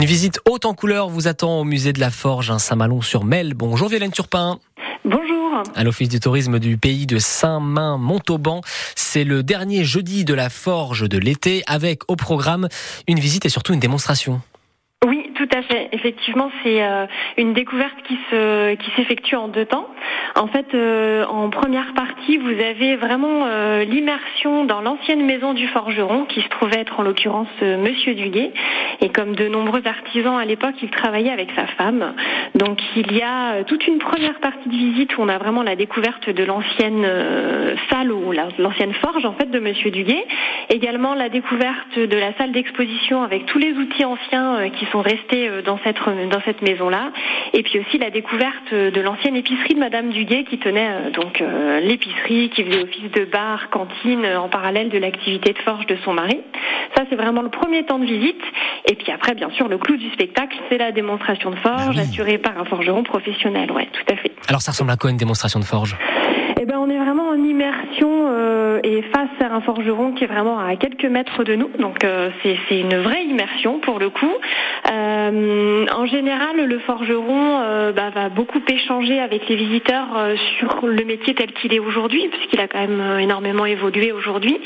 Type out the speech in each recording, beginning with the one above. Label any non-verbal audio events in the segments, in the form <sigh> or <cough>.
Une visite haute en couleur vous attend au musée de la Forge, à Saint-Malo-sur-Mel. Bonjour Violaine Turpin. Bonjour. À l'Office du tourisme du pays de Saint-Main-Montauban, c'est le dernier jeudi de la Forge de l'été avec au programme une visite et surtout une démonstration. Tout à fait. Effectivement, c'est euh, une découverte qui se qui s'effectue en deux temps. En fait, euh, en première partie, vous avez vraiment euh, l'immersion dans l'ancienne maison du forgeron, qui se trouvait être en l'occurrence Monsieur Duguet. Et comme de nombreux artisans à l'époque, il travaillait avec sa femme. Donc il y a toute une première partie de visite où on a vraiment la découverte de l'ancienne salle ou l'ancienne forge en fait de Monsieur Duguet. Également la découverte de la salle d'exposition avec tous les outils anciens qui sont restés euh, dans cette dans cette maison-là. Et puis aussi la découverte de l'ancienne épicerie de Madame Duguet qui tenait euh, donc euh, l'épicerie, qui faisait office de bar, cantine en parallèle de l'activité de forge de son mari. Ça c'est vraiment le premier temps de visite. Et puis après, bien sûr, le clou du spectacle, c'est la démonstration de forge bah assurée par un forgeron professionnel. Ouais, tout à fait. Alors ça ressemble à quoi une démonstration de forge? On est vraiment en immersion euh, et face à un forgeron qui est vraiment à quelques mètres de nous. Donc euh, c'est une vraie immersion pour le coup. Euh, en général, le forgeron bah, va beaucoup échanger avec les visiteurs sur le métier tel qu'il est aujourd'hui, puisqu'il a quand même énormément évolué aujourd'hui.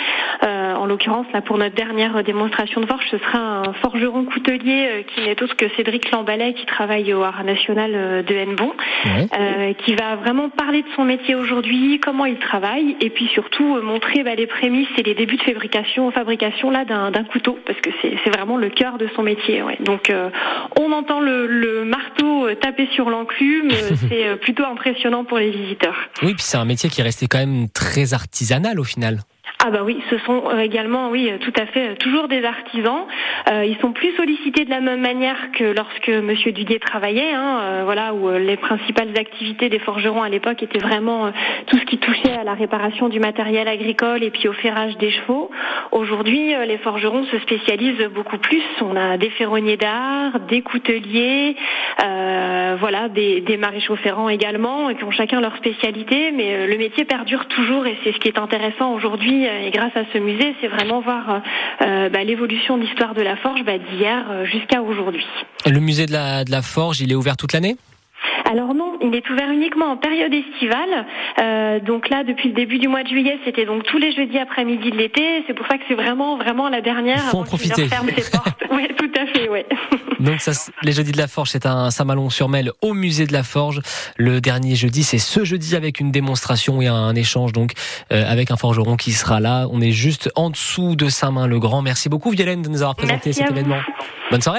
En l'occurrence, là pour notre dernière démonstration de forge, ce sera un forgeron coutelier qui n'est autre que Cédric Lambalet, qui travaille au Art National de Hennebon, qui va vraiment parler de son métier aujourd'hui comment il travaille, et puis surtout euh, montrer bah, les prémices et les débuts de fabrication, fabrication là d'un couteau, parce que c'est vraiment le cœur de son métier. Donc euh, on entend le, marteau euh, taper sur l'enclume, <laughs> c'est plutôt impressionnant pour les visiteurs. Oui, puis c'est un métier qui est resté quand même très artisanal au final. Ah bah oui, ce sont euh, également, oui, euh, tout à fait, euh, toujours des artisans. ils sont plus sollicités de la même manière que lorsque Monsieur Duguet travaillait, hein, voilà, où les principales activités des forgerons à l'époque étaient vraiment tout ce qui touchait à la réparation du matériel agricole et puis au ferrage des chevaux. Aujourd'hui, les forgerons se spécialisent beaucoup plus. On a des ferronniers d'art, des couteliers, voilà, des, des maréchaux ferrants également, qui ont chacun leur spécialité, mais le métier perdure toujours et c'est ce qui est intéressant aujourd'hui et grâce à ce musée, c'est vraiment voir euh, bah, l'évolution de l'histoire de la forge bah, d'hier euh, jusqu'à aujourd'hui. Le musée de la forge, il est ouvert toute l'année? Alors non, il est ouvert uniquement en période estivale. Euh, donc là, depuis le début du mois de juillet, c'était donc tous les jeudis après-midi de l'été. C'est pour ça que c'est vraiment, vraiment la dernière. Il faut en profiter. <laughs> oui, tout à fait, oui. Donc ça, les jeudis de la Forge, c'est un Saint-Malon-sur-Mel au musée de la Forge. Le dernier jeudi, c'est ce jeudi avec une démonstration et un échange donc euh, avec un forgeron qui sera là. On est juste en dessous de Saint-Main-le-Grand. Merci beaucoup Violaine de nous avoir présenté cet événement. Bonne soirée.